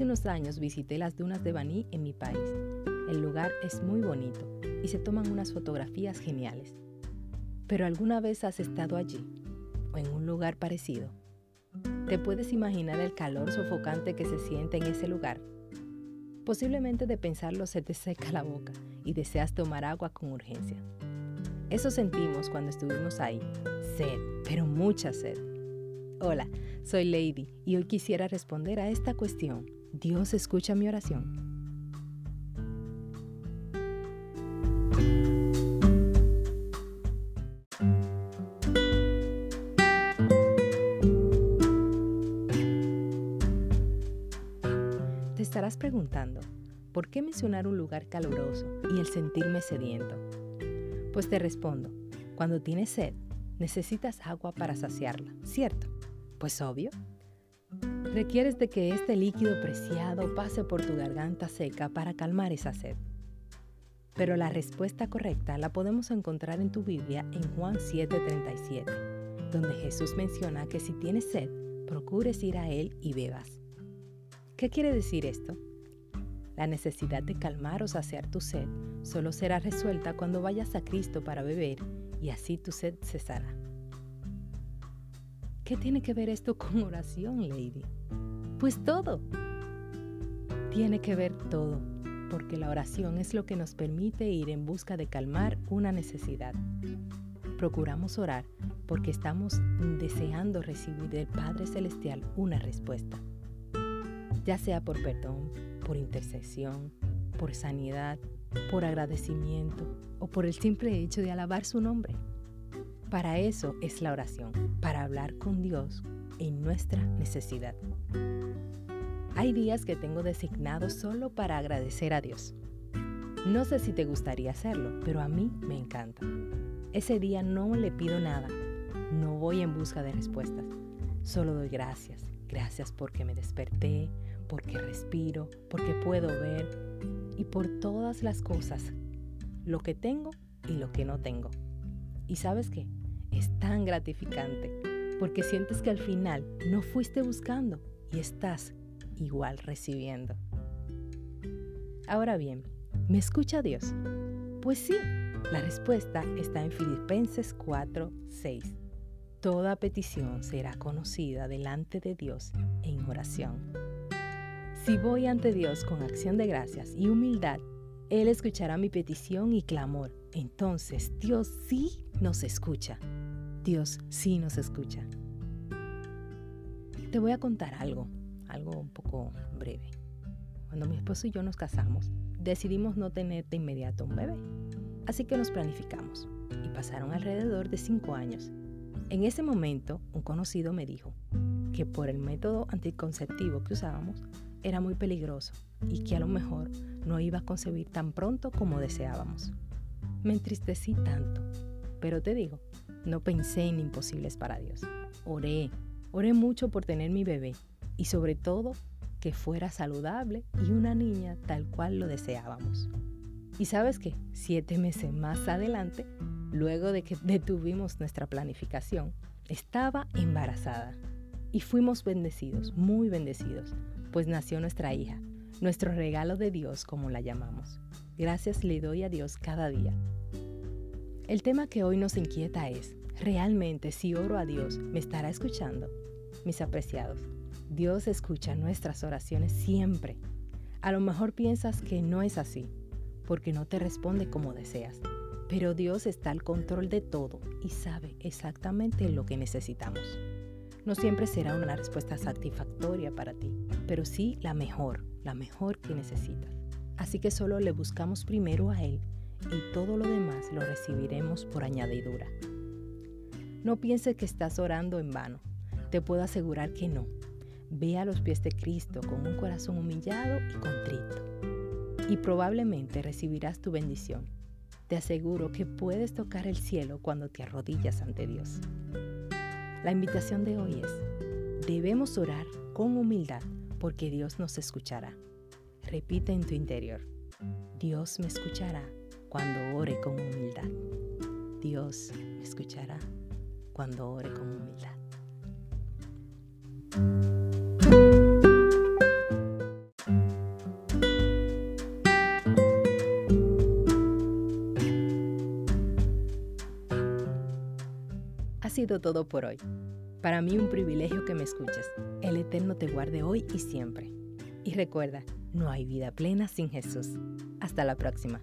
Hace unos años visité las dunas de Baní en mi país. El lugar es muy bonito y se toman unas fotografías geniales. Pero ¿alguna vez has estado allí o en un lugar parecido? ¿Te puedes imaginar el calor sofocante que se siente en ese lugar? Posiblemente de pensarlo se te seca la boca y deseas tomar agua con urgencia. Eso sentimos cuando estuvimos ahí. Sed, pero mucha sed. Hola, soy Lady y hoy quisiera responder a esta cuestión. ¿Dios escucha mi oración? Te estarás preguntando, ¿por qué mencionar un lugar caluroso y el sentirme sediento? Pues te respondo, cuando tienes sed, necesitas agua para saciarla, ¿cierto? Pues obvio. Requieres de que este líquido preciado pase por tu garganta seca para calmar esa sed. Pero la respuesta correcta la podemos encontrar en tu Biblia en Juan 7:37, donde Jesús menciona que si tienes sed, procures ir a Él y bebas. ¿Qué quiere decir esto? La necesidad de calmar o saciar tu sed solo será resuelta cuando vayas a Cristo para beber y así tu sed cesará. ¿Qué tiene que ver esto con oración, Lady? Pues todo. Tiene que ver todo, porque la oración es lo que nos permite ir en busca de calmar una necesidad. Procuramos orar porque estamos deseando recibir del Padre Celestial una respuesta, ya sea por perdón, por intercesión, por sanidad, por agradecimiento o por el simple hecho de alabar su nombre. Para eso es la oración, para hablar con Dios en nuestra necesidad. Hay días que tengo designados solo para agradecer a Dios. No sé si te gustaría hacerlo, pero a mí me encanta. Ese día no le pido nada, no voy en busca de respuestas, solo doy gracias. Gracias porque me desperté, porque respiro, porque puedo ver y por todas las cosas, lo que tengo y lo que no tengo. ¿Y sabes qué? Es tan gratificante porque sientes que al final no fuiste buscando y estás igual recibiendo. Ahora bien, ¿me escucha Dios? Pues sí, la respuesta está en Filipenses 4, 6. Toda petición será conocida delante de Dios en oración. Si voy ante Dios con acción de gracias y humildad, Él escuchará mi petición y clamor. Entonces Dios sí nos escucha. Dios sí nos escucha. Te voy a contar algo, algo un poco breve. Cuando mi esposo y yo nos casamos, decidimos no tener de inmediato un bebé. Así que nos planificamos y pasaron alrededor de cinco años. En ese momento, un conocido me dijo que por el método anticonceptivo que usábamos era muy peligroso y que a lo mejor no iba a concebir tan pronto como deseábamos. Me entristecí tanto, pero te digo, no pensé en imposibles para Dios. Oré, oré mucho por tener mi bebé y sobre todo que fuera saludable y una niña tal cual lo deseábamos. Y sabes qué, siete meses más adelante, luego de que detuvimos nuestra planificación, estaba embarazada. Y fuimos bendecidos, muy bendecidos, pues nació nuestra hija, nuestro regalo de Dios como la llamamos. Gracias le doy a Dios cada día el tema que hoy nos inquieta es, ¿realmente si oro a Dios me estará escuchando? Mis apreciados, Dios escucha nuestras oraciones siempre. A lo mejor piensas que no es así, porque no te responde como deseas, pero Dios está al control de todo y sabe exactamente lo que necesitamos. No siempre será una respuesta satisfactoria para ti, pero sí la mejor, la mejor que necesitas. Así que solo le buscamos primero a Él y todo lo demás lo recibiremos por añadidura. No pienses que estás orando en vano. Te puedo asegurar que no. Ve a los pies de Cristo con un corazón humillado y contrito. Y probablemente recibirás tu bendición. Te aseguro que puedes tocar el cielo cuando te arrodillas ante Dios. La invitación de hoy es, debemos orar con humildad porque Dios nos escuchará. Repite en tu interior, Dios me escuchará cuando ore con humildad. Dios me escuchará cuando ore con humildad. Sido todo por hoy. Para mí un privilegio que me escuches. El Eterno te guarde hoy y siempre. Y recuerda, no hay vida plena sin Jesús. Hasta la próxima.